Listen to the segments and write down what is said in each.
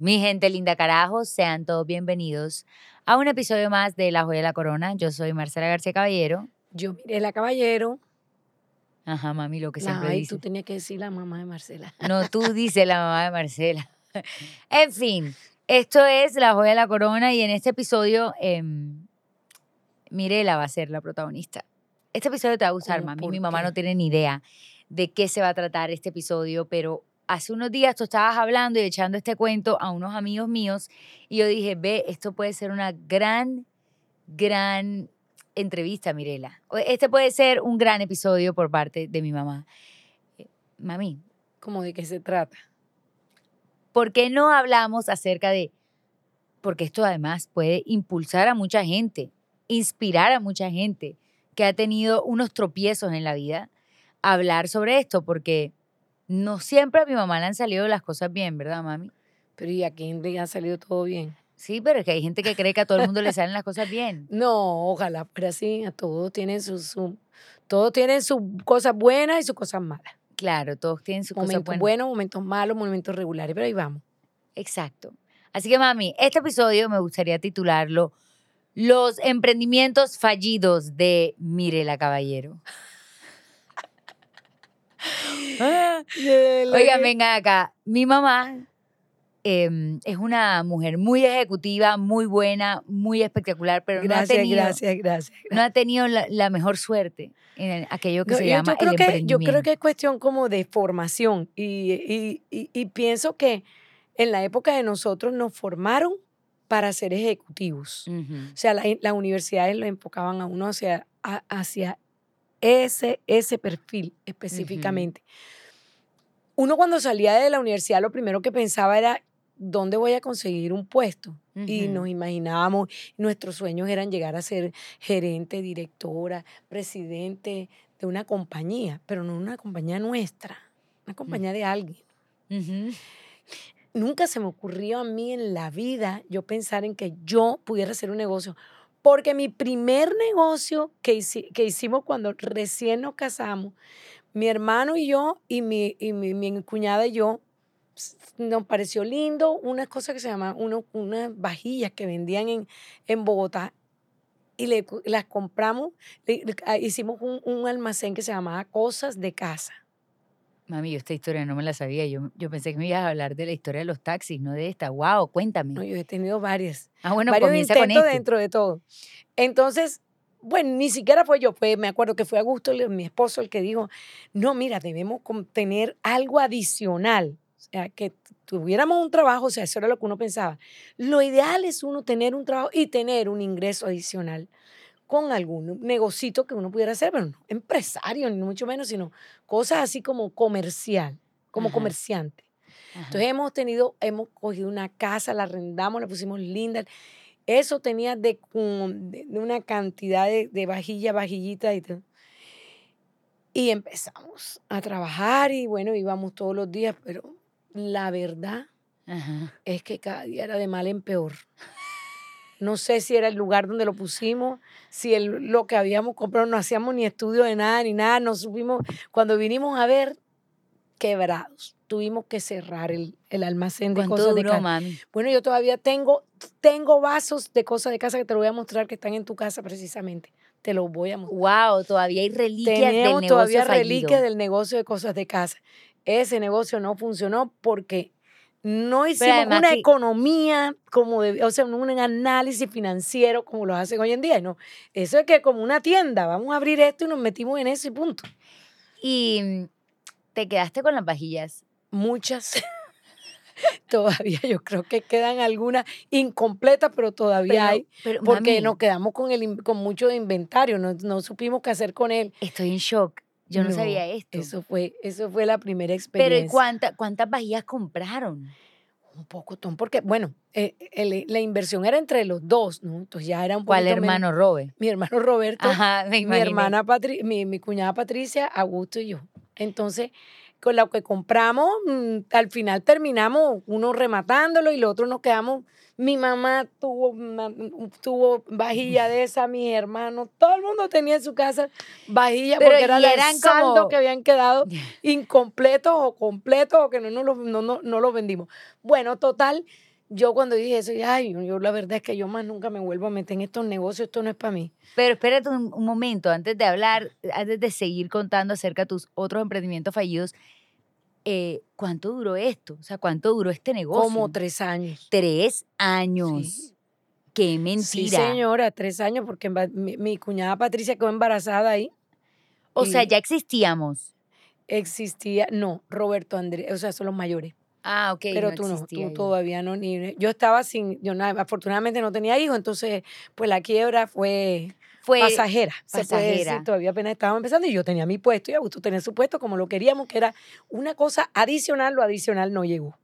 Mi gente linda carajo, sean todos bienvenidos a un episodio más de La Joya de la Corona. Yo soy Marcela García Caballero. Yo miré la caballero. Ajá, mami, lo que siempre Ay, dice. tú tenías que decir la mamá de Marcela. No, tú dices la mamá de Marcela. En fin, esto es La Joya de la Corona y en este episodio em, Mirela va a ser la protagonista. Este episodio te va a gustar, mami. ¿Por Mi mamá no tiene ni idea de qué se va a tratar este episodio, pero hace unos días tú estabas hablando y echando este cuento a unos amigos míos y yo dije, ve, esto puede ser una gran, gran entrevista, Mirela. Este puede ser un gran episodio por parte de mi mamá. Eh, Mami, ¿Cómo de qué se trata? ¿por qué no hablamos acerca de, porque esto además puede impulsar a mucha gente, inspirar a mucha gente que ha tenido unos tropiezos en la vida, hablar sobre esto, porque no siempre a mi mamá le han salido las cosas bien, ¿verdad, mami? Pero ¿y a quién le ha salido todo bien? Sí, pero es que hay gente que cree que a todo el mundo le salen las cosas bien. No, ojalá fuera así. A todos tienen sus, su, todos tienen sus cosas buenas y sus cosas malas. Claro, todos tienen sus cosas Momentos buenas. buenos, momentos malos, momentos regulares. Pero ahí vamos. Exacto. Así que, mami, este episodio me gustaría titularlo Los emprendimientos fallidos de Mirela Caballero. Oigan, vengan acá. Mi mamá em, es una mujer muy ejecutiva, muy buena, muy espectacular, pero no ha tenido, gracias, gracias. no ha tenido la, la mejor suerte en aquello que No, se yo- llama creo el que, yo emprendimiento. creo que es cuestión como de formación y, y- y- y pienso que en la época de nosotros nos formaron para ser ejecutivos. O sea, la- las universidades lo enfocaban a uno hacia, a- hacia ese, ese perfil específicamente. Uno cuando salía de la universidad lo primero que pensaba era, ¿dónde voy a conseguir un puesto? Y nos imaginábamos, nuestros sueños eran llegar a ser gerente, directora, presidente de una compañía, pero no una compañía nuestra, una compañía de alguien. Nunca se me ocurrió a mí en la vida yo pensar en que yo pudiera hacer un negocio, porque mi primer negocio que, que hicimos cuando recién nos casamos, mi hermano y yo y mi, y mi, mi cuñada y yo, nos pareció lindo una cosa que se llama uno- unas vajillas que vendían en, en Bogotá y le las compramos, ah, hicimos un, un almacén que se llamaba Cosas de Casa. Mami, yo esta historia no me la sabía. Yo, yo pensé que me ibas a hablar de la historia de los taxis, no de esta. Wow, cuéntame. ¿no? Yo he tenido varias. ah, bueno, varios comienza con intentos este. dentro de todo. Entonces, bueno, ni siquiera fue yo, fue, me acuerdo que fue Augusto, mi esposo, el que dijo, no, mira, debemos tener algo adicional. O sea, que tuviéramos un trabajo, o sea, eso era lo que uno pensaba. Lo ideal es uno tener un trabajo y tener un ingreso adicional con algún negocito que uno pudiera hacer, pero no empresario, ni mucho menos, sino cosas así como comercial, como Ajá. comerciante. Ajá. Entonces hemos tenido, hemos cogido una casa, la arrendamos, la pusimos linda. Eso tenía de, de una cantidad de, de vajilla, vajillita y todo. Y empezamos a trabajar y bueno, íbamos todos los días, pero la verdad Ajá. es que cada día era de mal en peor. No sé si era el lugar donde lo pusimos, si el, lo que habíamos comprado no hacíamos ni estudio de nada ni nada, no supimos. Cuando vinimos a ver, quebrados. Tuvimos que cerrar el, el almacén de ¿Cuánto cosas de casa. mami? Bueno, yo todavía tengo, tengo vasos de cosas de casa que te lo voy a mostrar que están en tu casa precisamente. Te los voy a mostrar. Wow, todavía hay reliquias Tenemos del negocio todavía fallido. reliquias del negocio de cosas de casa. Ese negocio no funcionó porque no hicimos una que- economía como de, o sea, un análisis financiero como lo hacen hoy en día. No, eso es que como una tienda, vamos a abrir esto y nos metimos en eso y punto. Y mm, te quedaste con las vajillas. Muchas. todavía yo creo que quedan algunas incompletas, pero todavía Pero, hay. pero, Porque mami, nos quedamos con, el, con mucho de inventario, no, no supimos qué hacer con él. estoy en shock. Yo no, No, sabía esto. Eso fue, eso fue la primera pero experiencia. ¿y cuánta- cuántas vajillas compraron? Un poco, Tom, porque, bueno, eh, el- la inversión era entre los dos, ¿no? Entonces ya era un ¿Cuál poquito menos. hermano Robe? Mi hermano Roberto, Ajá, me mi hermana Patri mi, mi cuñada Patricia, Augusto y yo. Entonces, con lo que compramos, mm, al final terminamos uno rematándolo y los otros nos quedamos. Mi mamá tuvo, tuvo vajilla de esa, mis hermanos, todo el mundo tenía en su casa vajilla Pero, porque era y el eran saldo como- que habían quedado incompletos o completos o que no, no, lo- no, no, no los vendimos. Bueno, total, yo cuando dije eso, ay, yo la verdad es que yo más nunca me vuelvo a meter en estos negocios, esto no es para mí. Pero espérate un, un momento, antes de hablar, antes de seguir contando acerca de tus otros emprendimientos fallidos, eh, ¿cuánto duró esto? O sea, ¿cuánto duró este negocio? Como tres años. Tres años. Sí. Qué mentira. Sí, señora, tres años, porque mi, mi cuñada Patricia quedó embarazada ahí. O sea, ya existíamos. Existía, no, Roberto Andrés, o sea, son los mayores. Ah, ok. pero no tú no, tú todavía no. Ni, yo estaba sin, yo nada, afortunadamente no tenía hijos, entonces, pues la quiebra fue Fue pasajera, se puede decir. pasajera. Todavía apenas estábamos empezando y yo tenía mi puesto y Augusto tenía su puesto como lo queríamos, que era una cosa adicional, lo adicional no llegó.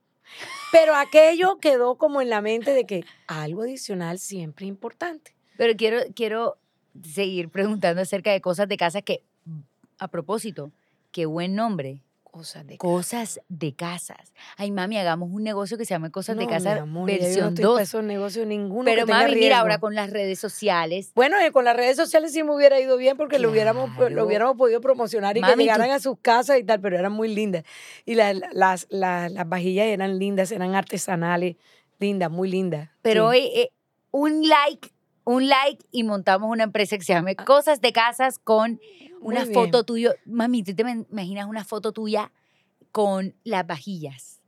Pero aquello quedó como en la mente de que algo adicional siempre es importante. Pero quiero, quiero seguir preguntando acerca de cosas de casa que, a propósito, qué buen nombre. Cosas de Cosas de casas. Ay, mami, hagamos un negocio que se llame Cosas de No, mi Casa amor, ya yo no versión estoy para 2. esos negocios ninguno Pero que tenga mami, mira, ahora con las redes sociales, Bueno, eh, con las redes sociales sí me hubiera ido bien porque lo, hubiéramos, lo hubiéramos podido promocionar y Mami, que tú- llegaran a sus casas y tal, pero eran muy lindas. Y la- la- las, la- las vajillas eran lindas, eran artesanales, lindas, muy lindas. pero sí. eh, eh, un like, un like y montamos una empresa que se llame Cosas de Casas con una Ah. Muy foto tuya. Mami, ¿tú te imaginas una foto tuya con las vajillas?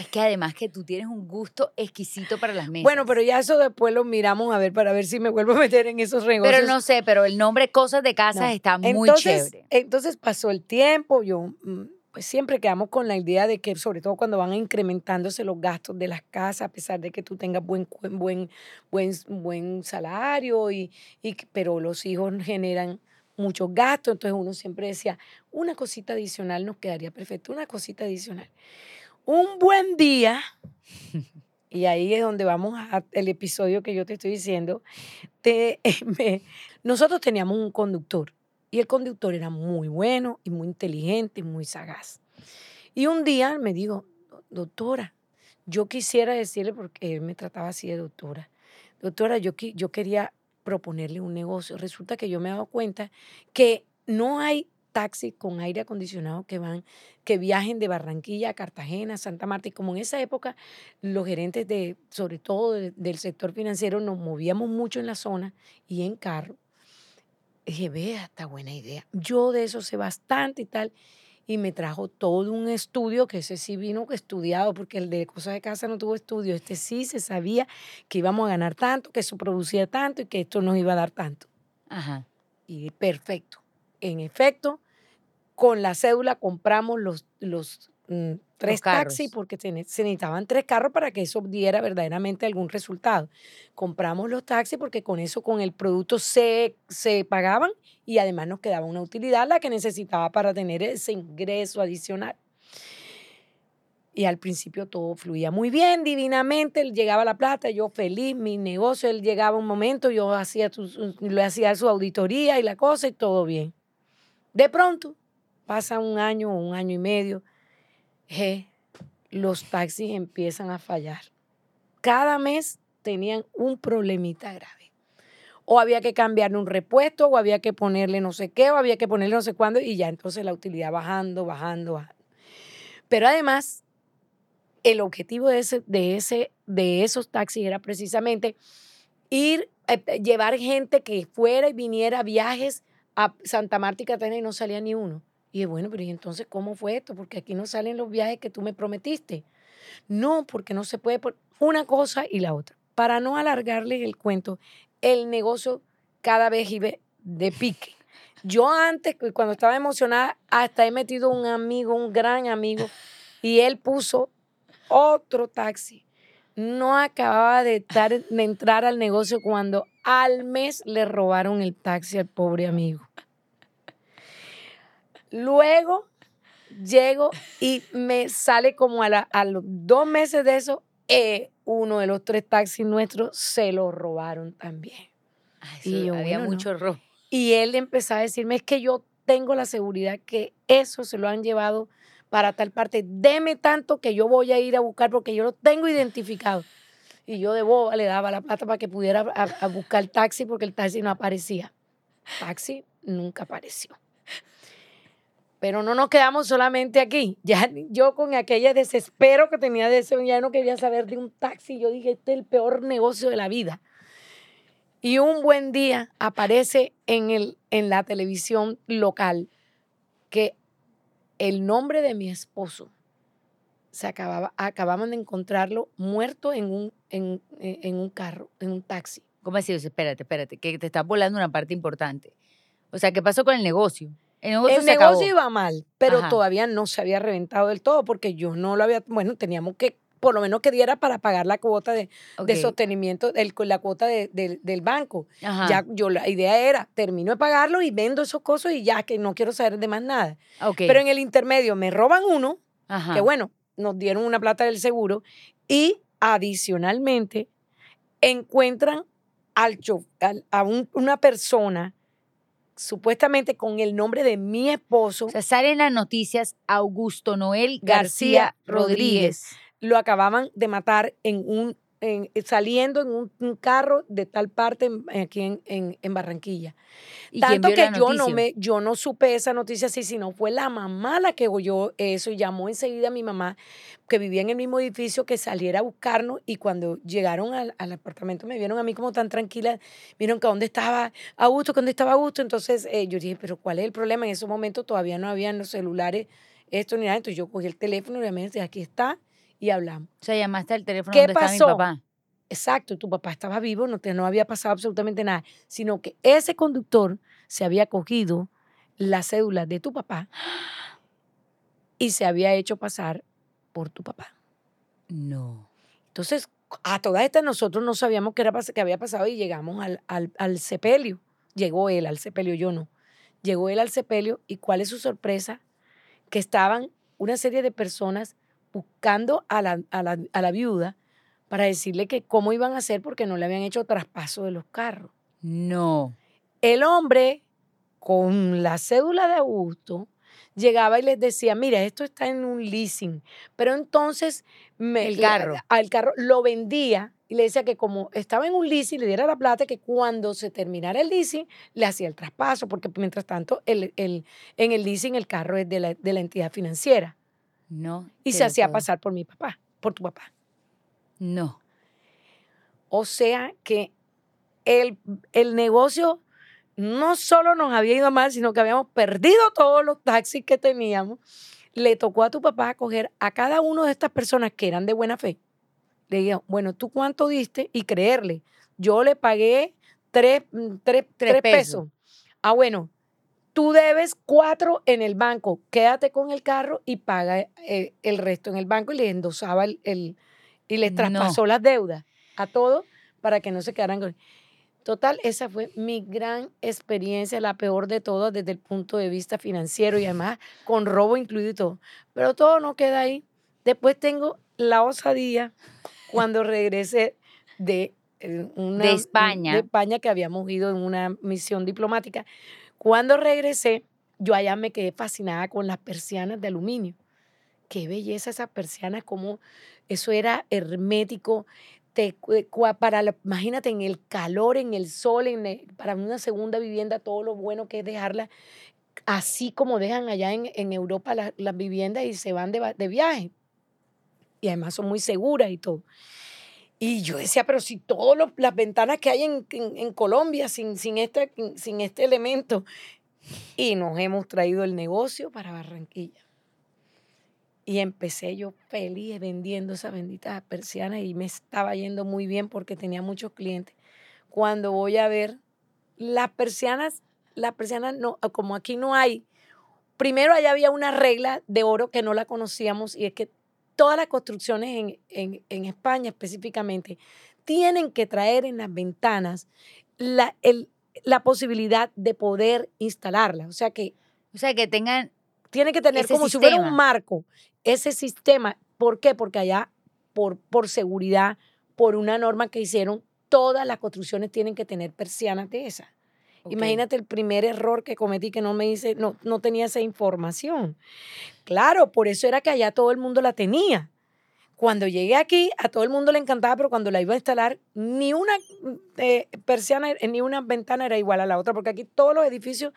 Es que además que tú tienes un gusto exquisito para las mesas. Bueno, pero ya eso después lo miramos a ver para ver si me vuelvo a meter en esos negocios. Pero no sé, pero el nombre Cosas de Casas No. está muy entonces, chévere. Entonces pasó el tiempo, yo mm, pues siempre quedamos con la idea de que sobre todo cuando van incrementándose los gastos de las casas, a pesar de que tú tengas buen buen buen, buen salario y, y pero los hijos generan muchos gastos, entonces uno siempre decía, una cosita adicional nos quedaría perfecto, una cosita adicional. Un buen día, y ahí es donde vamos al episodio que yo te estoy diciendo, te- nosotros teníamos un conductor y el conductor era muy bueno y muy inteligente y muy sagaz. Y un día me dijo, doctora, yo quisiera decirle, porque él me trataba así de doctora, doctora, yo, yo quería proponerle un negocio. Resulta que yo me he dado cuenta que no hay taxis con aire acondicionado que van, que viajen de Barranquilla a Cartagena, Santa Marta. Y como en esa época los gerentes de, sobre todo de- del sector financiero, nos movíamos mucho en la zona y en carro. Dije, vea, está buena idea. Yo de eso sé bastante y tal. Y me trajo todo un estudio, que ese sí vino estudiado, porque el de cosas de casa no tuvo estudio. Este sí se sabía que íbamos a ganar tanto, que eso producía tanto y que esto nos iba a dar tanto. Ajá. Y perfecto. En efecto, con la cédula compramos los, los mm, tres taxis porque se, ne- se necesitaban tres carros para que eso diera verdaderamente algún resultado. Compramos los taxis porque con eso, con el producto se, se pagaban y además nos quedaba una utilidad la que necesitaba para tener ese ingreso adicional. Y al principio todo fluía muy bien, divinamente, él llegaba la plata, yo feliz, mi negocio, él llegaba un momento, yo hacía le hacía su auditoría y la cosa y todo bien. De pronto, pasa un año o un año y medio, los taxis empiezan a fallar. Cada mes tenían un problemita grave. O había que cambiarle un repuesto, o había que ponerle no sé qué, o había que ponerle no sé cuándo, y ya entonces la utilidad bajando, bajando, bajando. Pero además, el objetivo de, ese, de, ese, de esos taxis era precisamente ir, eh, llevar gente que fuera y viniera a viajes a Santa Marta y Cartagena y no salía ni uno. Y dije, bueno, pero ¿y entonces cómo fue esto? Porque aquí no salen los viajes que tú me prometiste. No, porque no se puede, por una cosa y la otra. Para no alargarles el cuento, el negocio cada vez iba de pique. Yo antes, cu- cuando estaba emocionada, hasta he metido un amigo, un gran amigo, y él puso otro taxi. No acababa de, estar, de entrar al negocio cuando al mes le robaron el taxi al pobre amigo. Luego llego y me sale como a, la- a los dos meses de eso, eh, uno de los tres taxis nuestros se lo robaron también. Ay, Y yo, había bueno, no. mucho rojo. Y él empezó a decirme, es que yo tengo la seguridad que eso se lo han llevado para tal parte. Deme tanto que yo voy a ir a buscar porque yo lo tengo identificado. Y yo de boba le daba la plata para que pudiera a, a buscar taxi porque el taxi no aparecía. Taxi nunca apareció. Pero no nos quedamos solamente aquí. Ya yo con aquella desespero que tenía de ese, ya no quería saber de un taxi. Yo dije, este es el peor negocio de la vida. Y un buen día aparece en, el, en la televisión local que el nombre de mi esposo se acababa, acababan de encontrarlo muerto en un, en, en un carro, en un taxi. ¿Cómo así? Espérate, espérate, que te estás volando una parte importante. O sea, ¿qué pasó con el negocio? El negocio, iba mal, pero todavía no se había reventado del todo porque yo no lo había, bueno, teníamos que por lo menos que diera para pagar la cuota de, de sostenimiento, el, la cuota de, del banco. Ya yo la idea era, termino de pagarlo y vendo esos cosas y ya que no quiero saber de más nada. Pero en el intermedio me roban uno, que bueno, nos dieron una plata del seguro y adicionalmente encuentran al, a una persona supuestamente con el nombre de mi esposo. O sea, sale en las noticias Augusto Noel García, Rodríguez. Lo acababan de matar en un eh, saliendo en un, carro de tal parte aquí en, en, Barranquilla. Tanto que yo no, me, yo no supe esa noticia así, sino fue la mamá la que oyó eso y llamó enseguida a mi mamá, que vivía en el mismo edificio, que saliera a buscarnos y cuando llegaron al, apartamento me vieron a mí como tan tranquila, vieron que dónde estaba Augusto, que dónde estaba Augusto, entonces eh, yo dije, pero ¿cuál es el problema? En ese momento todavía no habían los celulares, esto ni nada, entonces yo cogí el teléfono y me dije, aquí está, y hablamos. O sea, llamaste al teléfono ¿Qué donde pasó? mi papá. Exacto, tu papá estaba vivo, no, te, no había pasado absolutamente nada, sino que ese conductor se había cogido la cédula de tu papá y se había hecho pasar por tu papá. No. Entonces, a todas estas nosotros no sabíamos qué, era, qué había pasado y llegamos al, al, al sepelio. Llegó él al sepelio, yo no. Llegó él al sepelio y cuál es su sorpresa? Que estaban una serie de personas buscando a la, a la, a la viuda para decirle que cómo iban a hacer porque no le habían hecho traspaso de los carros. No. El hombre, con la cédula de Augusto, llegaba y les decía, mira, esto está en un leasing. Pero entonces me, el carro. al carro lo vendía y le decía que como estaba en un leasing, le diera la plata, que cuando se terminara el leasing, le hacía el traspaso, porque mientras tanto el, el, en el leasing el carro es de la, de la entidad financiera. No. Y se hacía pasar por mi papá, por tu papá. No. O sea que el, el negocio no solo nos había ido mal, sino que habíamos perdido todos los taxis que teníamos. Le tocó a tu papá coger a cada uno de estas personas que eran de buena fe. Le dijo, bueno, ¿tú cuánto diste? Y creerle. Yo le pagué tres, mm, pesos. Ah, bueno, tú debes cuatro en el banco. Quédate con el carro y paga eh, el resto en el banco. Y le endosaba el, y les traspasó las deudas a todos para que no se quedaran con... Total, esa fue mi gran experiencia, la peor de todas desde el punto de vista financiero y además con robo incluido y todo. Pero todo no queda ahí. Después tengo la osadía cuando regresé de, eh, una, de España. De España que habíamos ido en una misión diplomática. Cuando regresé, yo allá me quedé fascinada con las persianas de aluminio. Qué belleza esas persianas, como eso era hermético. Te, para imagínate en el calor, en el sol, en para una segunda vivienda, todo lo bueno que es dejarla así como dejan allá en, Europa las viviendas y se van de, de viaje. Y además son muy seguras y todo. Y yo decía, pero si todas las ventanas que hay en, en, Colombia sin, sin, este, sin este elemento, y nos hemos traído el negocio para Barranquilla. Y empecé yo feliz vendiendo esas benditas persianas y me estaba yendo muy bien porque tenía muchos clientes. Cuando voy a ver las persianas, las persianas no, como aquí no hay, primero allá había una regla de oro que no la conocíamos y es que todas las construcciones en, en, en España específicamente tienen que traer en las ventanas la, el, la posibilidad de poder instalarla. O sea que... O sea, que tengan tiene que tener como si fuera un marco ese sistema. ¿Por qué? Porque allá, por, por seguridad, por una norma que hicieron, todas las construcciones tienen que tener persianas de esas. Imagínate el primer error que cometí que no me hice, no, no tenía esa información. Claro, por eso era que allá todo el mundo la tenía. Cuando llegué aquí, a todo el mundo le encantaba, pero cuando la iba a instalar, ni una eh, persiana, eh, ni una ventana era igual a la otra, porque aquí todos los edificios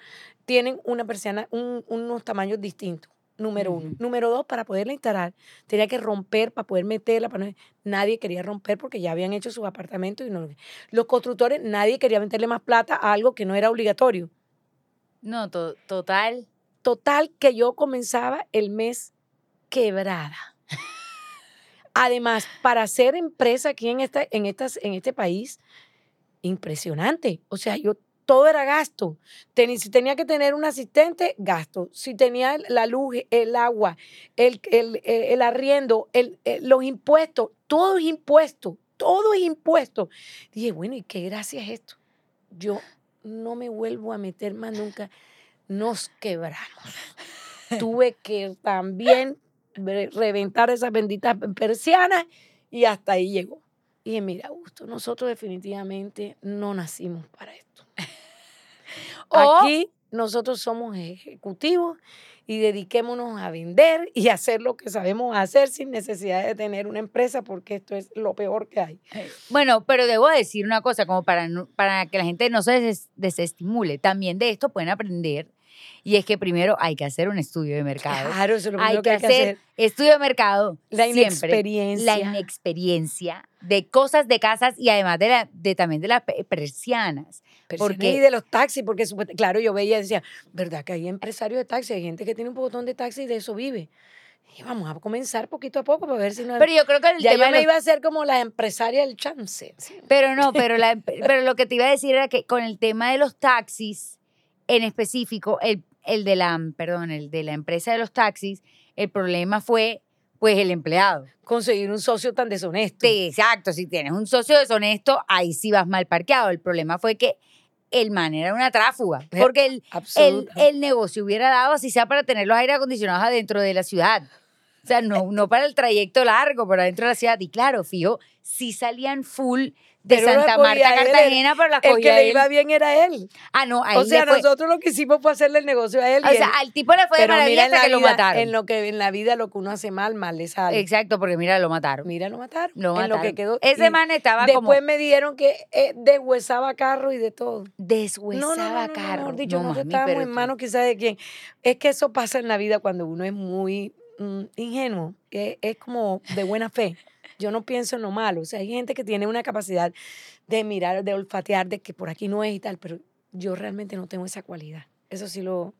tienen una persiana, un- unos tamaños distintos. Número uno. Número dos, para poderla instalar, tenía que romper para poder meterla. Para no- nadie quería romper porque ya habían hecho sus apartamentos. y no, Los constructores, nadie quería meterle más plata a algo que no era obligatorio. No, to- total. Total que yo comenzaba el mes quebrada. Además, para ser empresa aquí en, esta, en, estas, en este país, impresionante. O sea, yo todo era gasto. Si tenía que tener un asistente, gasto. Si tenía la luz, el agua, el, arriendo, los impuestos, todo es impuesto. Todo es impuesto. Dije, bueno, ¿y qué gracia es esto? Yo no me vuelvo a meter más nunca. Nos quebramos. Tuve que también re- reventar esas benditas persianas y hasta ahí llegó. Y dije, mira, Augusto, nosotros definitivamente no nacimos para esto. O- Aquí nosotros somos ejecutivos y dediquémonos a vender y hacer lo que sabemos hacer sin necesidad de tener una empresa porque esto es lo peor que hay. Bueno, pero debo decir una cosa, como para, para que la gente no se des- desestimule. También de esto pueden aprender. Y es que primero hay que hacer un estudio de mercado. Claro, eso es lo hay primero que, que hay que hacer hacer. estudio de mercado. La siempre. inexperiencia. La inexperiencia de cosas de casas y además de, la, de también de las pe- persianas. Persianas porque- y de los taxis, porque claro, yo veía y decía, ¿verdad que hay empresarios de taxis? Hay gente que tiene un botón de taxi y de eso vive. Y vamos a comenzar poquito a poco para ver si no... Pero yo creo que el ya tema yo me los- iba a hacer como la empresaria del chance. Pero no, pero, la, pero lo que te iba a decir era que con el tema de los taxis, en específico, el, el de la, perdón, el de la empresa de los taxis, el problema fue, pues, el empleado. Conseguir un socio tan deshonesto. Sí, exacto, si tienes un socio deshonesto, ahí sí vas mal parqueado. El problema fue que el man era una tráfuga, Eh, porque el, el, el negocio hubiera dado así sea para tener los aire acondicionados adentro de la ciudad. O sea, no, no para el trayecto largo, pero adentro de la ciudad. Y claro, fijo, sí salían full de Pero Santa Marta a él, Cartagena, pero las el que le iba bien era él. Ah, no, a O sea, fue- nosotros lo que hicimos fue hacerle el negocio a él. o sea, al tipo le fue de pero maravilla hasta la, que lo mataron. en lo que en la vida lo que uno hace mal, mal le sale. Exacto, porque mira, lo mataron. Mira, lo mataron. Lo en lo que quedó. Ese y man estaba después como me dieron que eh, deshuesaba carro y de todo. deshuesaba no, no, no, carro. dicho, No, mami, estábamos pero en manos quizás de quién. Es que eso pasa en la vida cuando uno es muy mm, ingenuo. Es, es como de buena fe. Yo no pienso en lo malo. O sea, hay gente que tiene una capacidad de mirar, de olfatear, de que por aquí no es y tal, pero yo realmente no tengo esa cualidad. Eso sí lo,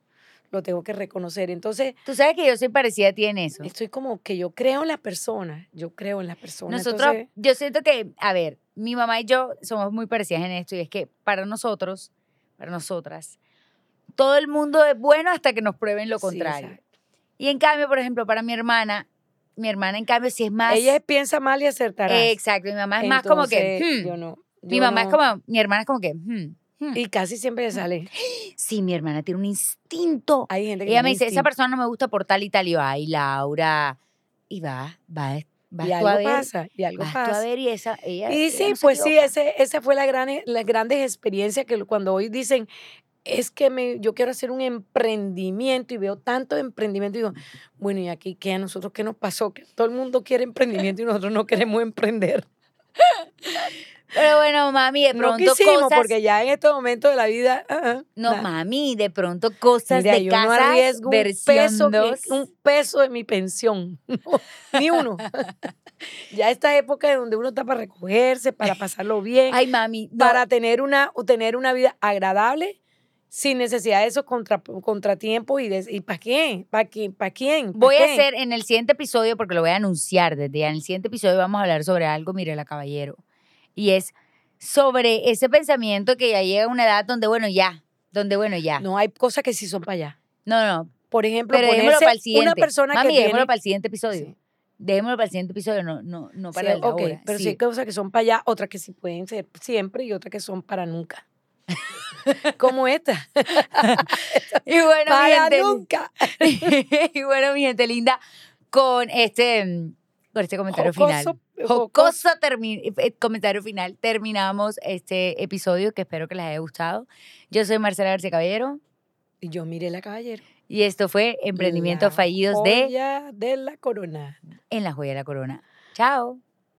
lo tengo que reconocer. Entonces, Tú sabes que yo soy parecida a ti en eso. estoy como que yo creo en la persona. Yo creo en la persona. Nosotros, Entonces, yo siento que, a ver, mi mamá y yo somos muy parecidas en esto y es que para nosotros, para nosotras, todo el mundo es bueno hasta que nos prueben lo contrario. y en cambio, por ejemplo, para mi hermana, mi hermana en cambio sí es más... Ella piensa mal y acertará. Exacto, mi mamá es más como que... Hmm. yo no. mi mamá es como, mi hermana es como que... hmm, hmm. Y casi siempre le sale. sí, mi hermana tiene un instinto. Hay gente que Ella me dice, esa persona no me gusta por tal y tal. Y yo, ay, Laura. Y va, va, va y tú a algo ver. pasa, y algo vas tú a pasa. ver y esa, ella, Y ella sí, no pues sí, ese, esa fue la gran, las grandes experiencias que cuando hoy dicen, es que me, yo quiero hacer un emprendimiento y veo tanto emprendimiento y digo, bueno, ¿y aquí qué a nosotros qué nos pasó? Que todo el mundo quiere emprendimiento y nosotros no queremos emprender. Pero bueno, mami, de No pronto quisimos cosas... porque ya en estos momentos de la vida, No, mami, de pronto cosas Mira, de yo no casa, arriesgo un peso, que- dos. un peso de mi pensión, No, ni uno. ya esta época donde uno está para recogerse, para pasarlo bien, Ay, mami, no, para tener una, tener una vida agradable sin necesidad de esos contra, contratiempos y, de, y ¿para quién? ¿Para quién? ¿Para quién? ¿Pa' voy a hacer en el siguiente episodio, porque lo voy a anunciar desde ya, en el siguiente episodio vamos a hablar sobre algo, mire la caballero, y es sobre ese pensamiento que ya llega a una edad donde, bueno, ya, donde, bueno, ya. No, hay cosas que sí son para allá. no, no Por ejemplo, pero dejémoslo ponerse para el siguiente. una persona mami, que tiene... dejémoslo para el siguiente episodio. Sí. Dejémoslo para el siguiente episodio, no, no, no Sí, para el de ok, ahora. pero sí. Sí. hay cosas que son para allá, otras que sí pueden ser siempre y otras que son para nunca. Como esta. Y bueno, mi para gente, nunca. y bueno, mi gente linda, con este, mm, con este comentario final. Jocoso, Jocoso termi- eh, comentario final. Terminamos este episodio que espero que les haya gustado. Yo soy Marcela García Caballero Y yo miré la caballero. y esto fue Emprendimientos La Fallidos de joya de la corona. En la Joya de la Corona. Chao.